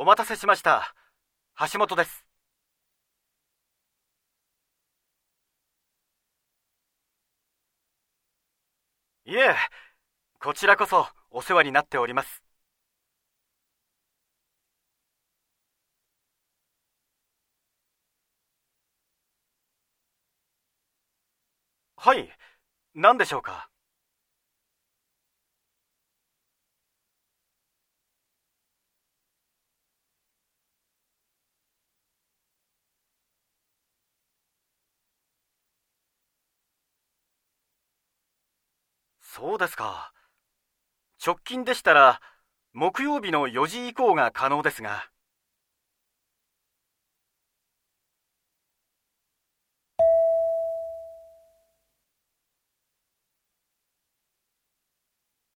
お待たせしました。橋本です。いえ、こちらこそお世話になっております。はい、何でしょうか？そうですか。直近でしたら、木曜日の4時以降が可能ですが。